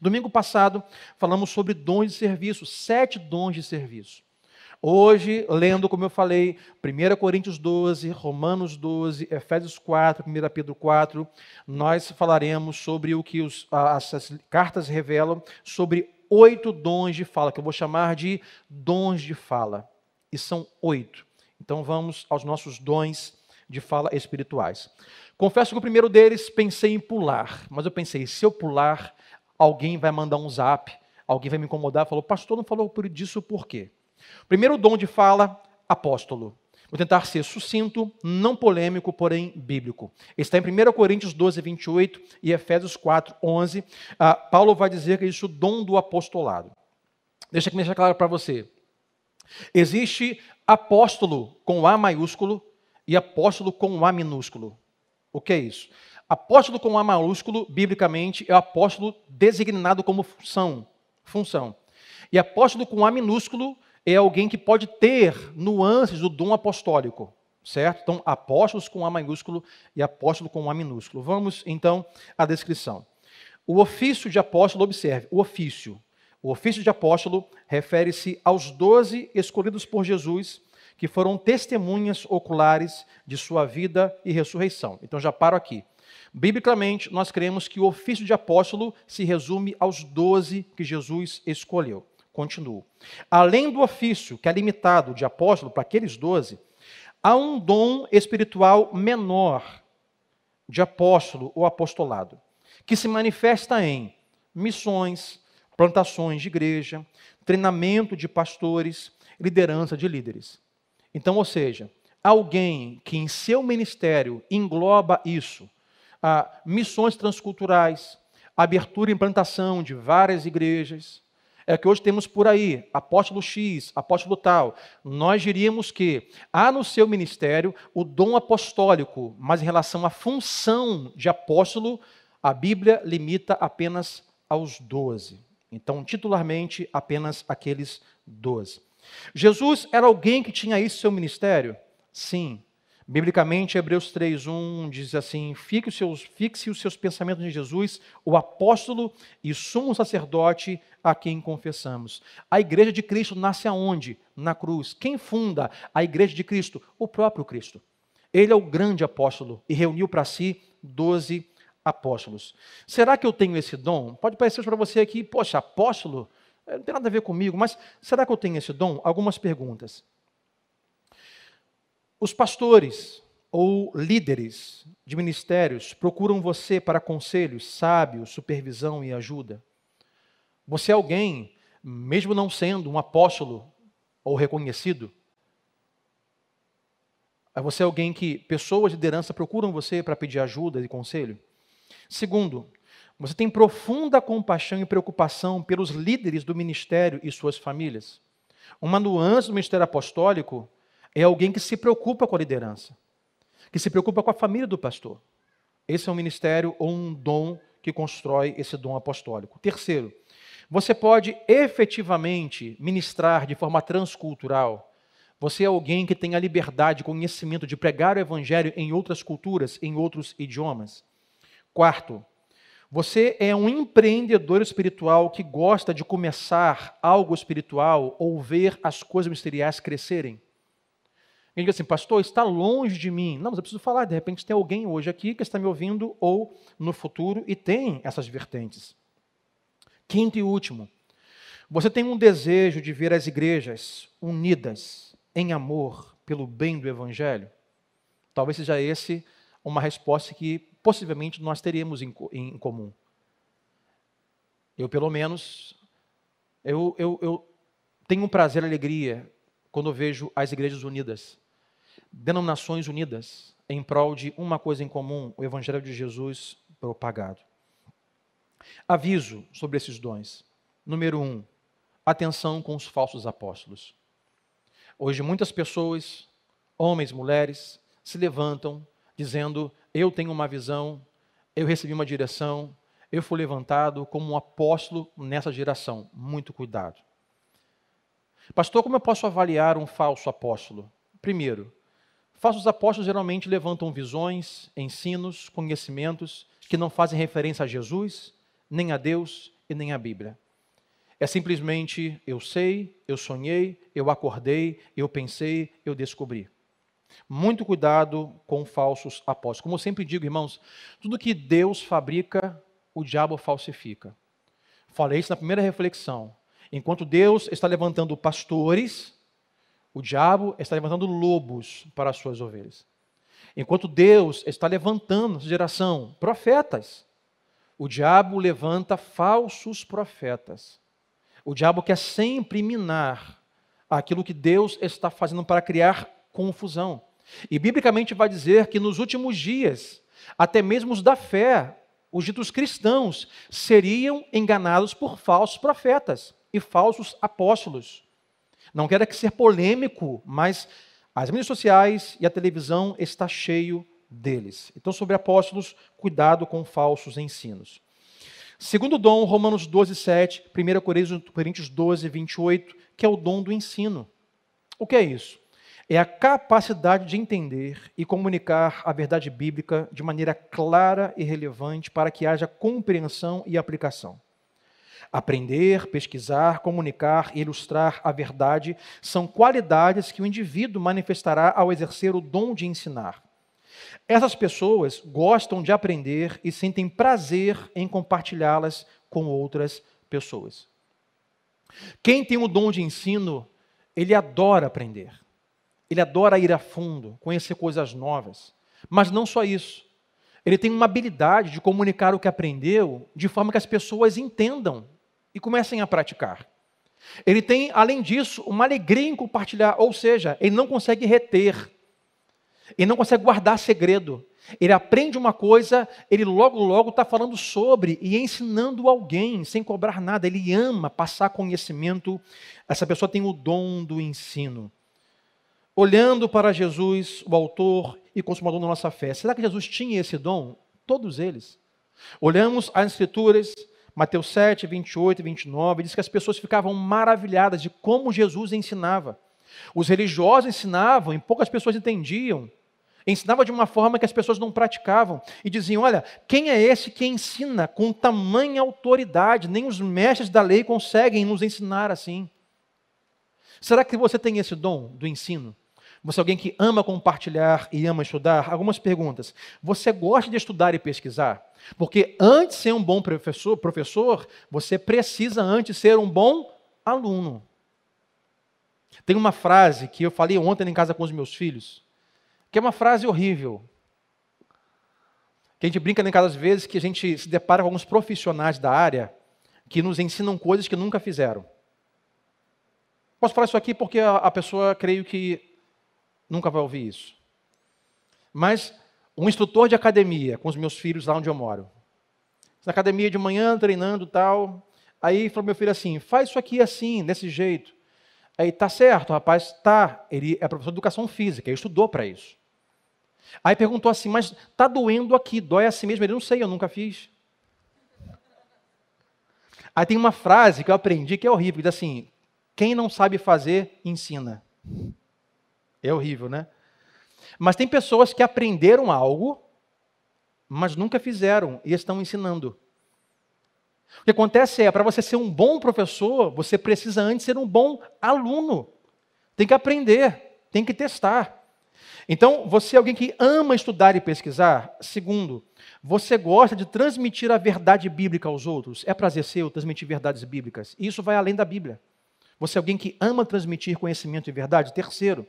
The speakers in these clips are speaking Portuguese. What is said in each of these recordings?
Domingo passado falamos sobre dons de serviço, sete dons de serviço. Hoje, lendo, como eu falei, 1 Coríntios 12, Romanos 12, Efésios 4, 1 Pedro 4, nós falaremos sobre o que os, as, as cartas revelam sobre oito dons de fala, que eu vou chamar de dons de fala. E são oito. Então vamos aos nossos dons de fala espirituais. Confesso que o primeiro deles pensei em pular, mas eu pensei, se eu pular, alguém vai mandar um zap, alguém vai me incomodar, falou, pastor, não falou disso por quê? Primeiro dom de fala, apóstolo. Vou tentar ser sucinto, não polêmico, porém bíblico. Está em 1 Coríntios 12, 28 e Efésios 4, 11. Ah, Paulo vai dizer que isso é o dom do apostolado. Deixa eu deixar claro para você. Existe apóstolo com A maiúsculo e apóstolo com A minúsculo. O que é isso? Apóstolo com A maiúsculo, biblicamente, é o apóstolo designado como função. função. E apóstolo com A minúsculo é alguém que pode ter nuances do dom apostólico, certo? Então, apóstolos com A maiúsculo e apóstolo com A minúsculo. Vamos, então, à descrição. O ofício de apóstolo, observe, o ofício. O ofício de apóstolo refere-se aos doze escolhidos por Jesus, que foram testemunhas oculares de sua vida e ressurreição. Então, já paro aqui. Biblicamente, nós cremos que o ofício de apóstolo se resume aos doze que Jesus escolheu. Continuo. Além do ofício, que é limitado de apóstolo para aqueles doze, há um dom espiritual menor de apóstolo ou apostolado, que se manifesta em missões, plantações de igreja, treinamento de pastores, liderança de líderes. Então, ou seja, alguém que em seu ministério engloba isso, a missões transculturais, abertura e implantação de várias igrejas, é que hoje temos por aí, apóstolo X, apóstolo tal. Nós diríamos que há no seu ministério o dom apostólico, mas em relação à função de apóstolo, a Bíblia limita apenas aos doze. Então, titularmente, apenas aqueles doze. Jesus era alguém que tinha isso seu ministério? Sim. Biblicamente, Hebreus 3:1 diz assim: fixe os, seus, fixe os seus pensamentos em Jesus, o apóstolo e sumo sacerdote a quem confessamos. A igreja de Cristo nasce aonde? Na cruz. Quem funda a igreja de Cristo? O próprio Cristo. Ele é o grande apóstolo e reuniu para si doze apóstolos. Será que eu tenho esse dom? Pode parecer para você aqui, poxa, apóstolo? Não tem nada a ver comigo, mas será que eu tenho esse dom? Algumas perguntas. Os pastores ou líderes de ministérios procuram você para conselhos, sábios, supervisão e ajuda. Você é alguém, mesmo não sendo um apóstolo ou reconhecido, você é alguém que pessoas de liderança procuram você para pedir ajuda e conselho. Segundo, você tem profunda compaixão e preocupação pelos líderes do ministério e suas famílias. Uma nuance do ministério apostólico é alguém que se preocupa com a liderança, que se preocupa com a família do pastor. Esse é um ministério ou um dom que constrói esse dom apostólico. Terceiro, você pode efetivamente ministrar de forma transcultural. Você é alguém que tem a liberdade, conhecimento de pregar o evangelho em outras culturas, em outros idiomas. Quarto, você é um empreendedor espiritual que gosta de começar algo espiritual ou ver as coisas ministeriais crescerem. Ele diz assim, pastor, está longe de mim. Não, mas eu preciso falar. De repente tem alguém hoje aqui que está me ouvindo ou no futuro e tem essas vertentes. Quinto e último, você tem um desejo de ver as igrejas unidas em amor pelo bem do Evangelho? Talvez seja esse uma resposta que possivelmente nós teríamos em, em comum. Eu, pelo menos, eu, eu, eu tenho um prazer e alegria quando vejo as igrejas unidas denominações unidas em prol de uma coisa em comum, o Evangelho de Jesus propagado. Aviso sobre esses dons. Número um, atenção com os falsos apóstolos. Hoje, muitas pessoas, homens, mulheres, se levantam dizendo: Eu tenho uma visão, eu recebi uma direção, eu fui levantado como um apóstolo nessa geração. Muito cuidado. Pastor, como eu posso avaliar um falso apóstolo? Primeiro, Falsos apóstolos geralmente levantam visões, ensinos, conhecimentos que não fazem referência a Jesus, nem a Deus e nem a Bíblia. É simplesmente eu sei, eu sonhei, eu acordei, eu pensei, eu descobri. Muito cuidado com falsos apóstolos. Como eu sempre digo, irmãos, tudo que Deus fabrica, o diabo falsifica. Falei isso na primeira reflexão. Enquanto Deus está levantando pastores, o diabo está levantando lobos para as suas ovelhas. Enquanto Deus está levantando geração profetas, o diabo levanta falsos profetas. O diabo quer sempre minar aquilo que Deus está fazendo para criar confusão. E biblicamente vai dizer que nos últimos dias, até mesmo os da fé, os ditos cristãos, seriam enganados por falsos profetas e falsos apóstolos. Não quero aqui ser polêmico, mas as mídias sociais e a televisão está cheio deles. Então, sobre apóstolos, cuidado com falsos ensinos. Segundo dom, Romanos 12, 7, 1 Coríntios 12, 28, que é o dom do ensino. O que é isso? É a capacidade de entender e comunicar a verdade bíblica de maneira clara e relevante para que haja compreensão e aplicação. Aprender, pesquisar, comunicar ilustrar a verdade são qualidades que o indivíduo manifestará ao exercer o dom de ensinar. Essas pessoas gostam de aprender e sentem prazer em compartilhá-las com outras pessoas. Quem tem o dom de ensino, ele adora aprender. Ele adora ir a fundo, conhecer coisas novas. Mas não só isso. Ele tem uma habilidade de comunicar o que aprendeu de forma que as pessoas entendam e comecem a praticar. Ele tem, além disso, uma alegria em compartilhar, ou seja, ele não consegue reter, ele não consegue guardar segredo. Ele aprende uma coisa, ele logo, logo está falando sobre e ensinando alguém, sem cobrar nada. Ele ama passar conhecimento. Essa pessoa tem o dom do ensino. Olhando para Jesus, o autor e consumador da nossa fé, será que Jesus tinha esse dom? Todos eles. Olhamos as Escrituras, Mateus 7, 28 e 29, diz que as pessoas ficavam maravilhadas de como Jesus ensinava. Os religiosos ensinavam e poucas pessoas entendiam. Ensinava de uma forma que as pessoas não praticavam. E diziam: Olha, quem é esse que ensina com tamanha autoridade? Nem os mestres da lei conseguem nos ensinar assim. Será que você tem esse dom do ensino? Você é alguém que ama compartilhar e ama estudar? Algumas perguntas. Você gosta de estudar e pesquisar? Porque antes de ser um bom professor, professor, você precisa antes ser um bom aluno. Tem uma frase que eu falei ontem em casa com os meus filhos, que é uma frase horrível. Que a gente brinca em casa às vezes que a gente se depara com alguns profissionais da área que nos ensinam coisas que nunca fizeram. Posso falar isso aqui porque a pessoa, creio que nunca vai ouvir isso. Mas um instrutor de academia com os meus filhos lá onde eu moro. Na academia de manhã, treinando tal. Aí falou meu filho assim: faz isso aqui assim, desse jeito. Aí tá certo, rapaz, tá. Ele é professor de educação física, ele estudou para isso. Aí perguntou assim: mas tá doendo aqui, dói assim mesmo? Ele não sei, eu nunca fiz. Aí tem uma frase que eu aprendi que é horrível, que diz assim: quem não sabe fazer, ensina. É horrível, né? Mas tem pessoas que aprenderam algo, mas nunca fizeram e estão ensinando. O que acontece é, para você ser um bom professor, você precisa antes ser um bom aluno. Tem que aprender, tem que testar. Então, você é alguém que ama estudar e pesquisar? Segundo, você gosta de transmitir a verdade bíblica aos outros? É prazer seu transmitir verdades bíblicas? Isso vai além da Bíblia. Você é alguém que ama transmitir conhecimento e verdade? Terceiro,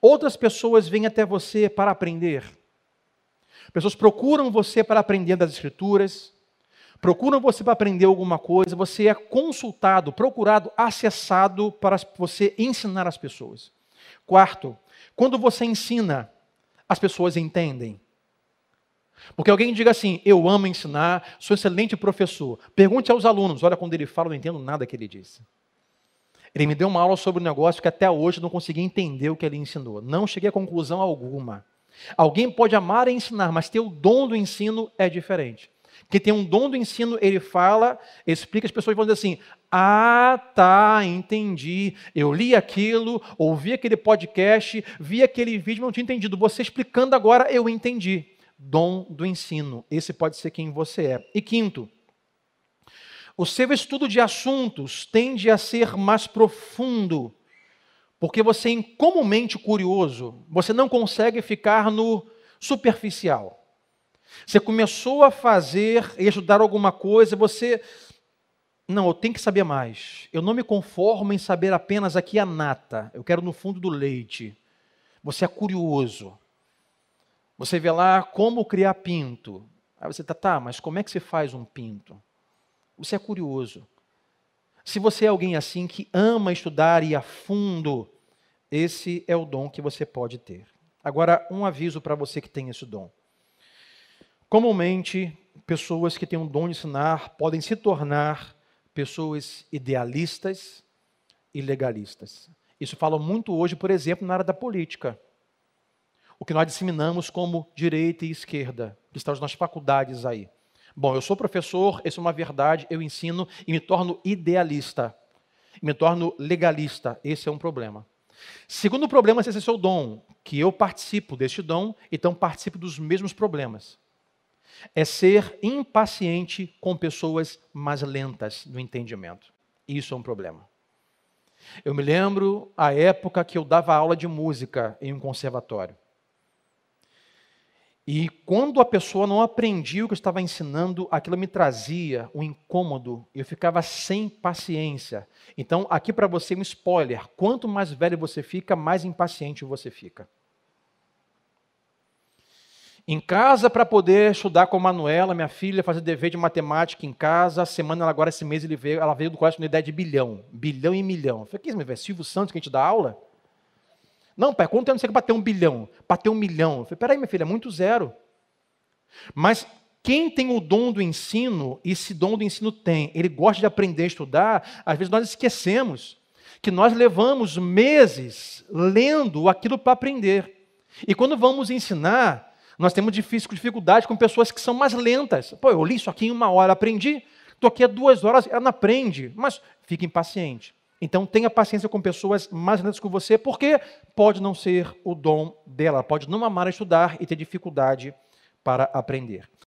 Outras pessoas vêm até você para aprender. Pessoas procuram você para aprender das Escrituras, procuram você para aprender alguma coisa, você é consultado, procurado, acessado para você ensinar as pessoas. Quarto, quando você ensina, as pessoas entendem. Porque alguém diga assim: Eu amo ensinar, sou excelente professor. Pergunte aos alunos: Olha, quando ele fala, eu não entendo nada que ele disse. Ele me deu uma aula sobre um negócio que até hoje não consegui entender o que ele ensinou. Não cheguei a conclusão alguma. Alguém pode amar e ensinar, mas ter o dom do ensino é diferente. Quem tem um dom do ensino, ele fala, explica, as pessoas vão dizer assim: Ah, tá, entendi. Eu li aquilo, ouvi aquele podcast, vi aquele vídeo, não tinha entendido. Você explicando agora, eu entendi. Dom do ensino. Esse pode ser quem você é. E quinto, O seu estudo de assuntos tende a ser mais profundo, porque você é comumente curioso, você não consegue ficar no superficial. Você começou a fazer e estudar alguma coisa, você. Não, eu tenho que saber mais. Eu não me conformo em saber apenas aqui a nata. Eu quero no fundo do leite. Você é curioso. Você vê lá como criar pinto. Aí você tá, tá, mas como é que se faz um pinto? Você é curioso. Se você é alguém assim que ama estudar e a fundo, esse é o dom que você pode ter. Agora, um aviso para você que tem esse dom. Comumente, pessoas que têm um dom de ensinar podem se tornar pessoas idealistas e legalistas. Isso fala muito hoje, por exemplo, na área da política. O que nós disseminamos como direita e esquerda, que estão nas faculdades aí. Bom, eu sou professor, isso é uma verdade, eu ensino e me torno idealista. Me torno legalista. Esse é um problema. Segundo problema, esse é seu dom, que eu participo deste dom, então participo dos mesmos problemas é ser impaciente com pessoas mais lentas no entendimento. Isso é um problema. Eu me lembro a época que eu dava aula de música em um conservatório. E quando a pessoa não aprendia o que eu estava ensinando, aquilo me trazia um incômodo, eu ficava sem paciência. Então, aqui para você um spoiler: quanto mais velho você fica, mais impaciente você fica. Em casa, para poder estudar com a Manuela, minha filha, fazer dever de matemática em casa. A semana, agora, esse mês, ele veio, ela veio do colégio com ideia de bilhão. Bilhão e milhão. Eu falei, que isso, meu velho? Silvio Santos que a gente dá aula? Não, pai, quanto tempo você quer para ter um bilhão? Para ter um milhão? Eu falei, peraí, minha filha, é muito zero. Mas quem tem o dom do ensino, e esse dom do ensino tem, ele gosta de aprender a estudar, às vezes nós esquecemos que nós levamos meses lendo aquilo para aprender. E quando vamos ensinar, nós temos dificuldade com pessoas que são mais lentas. Pô, eu li isso aqui em uma hora, aprendi. Estou aqui há duas horas, ela não aprende. Mas fica impaciente. Então tenha paciência com pessoas mais lentas que você, porque pode não ser o dom dela, pode não amar estudar e ter dificuldade para aprender.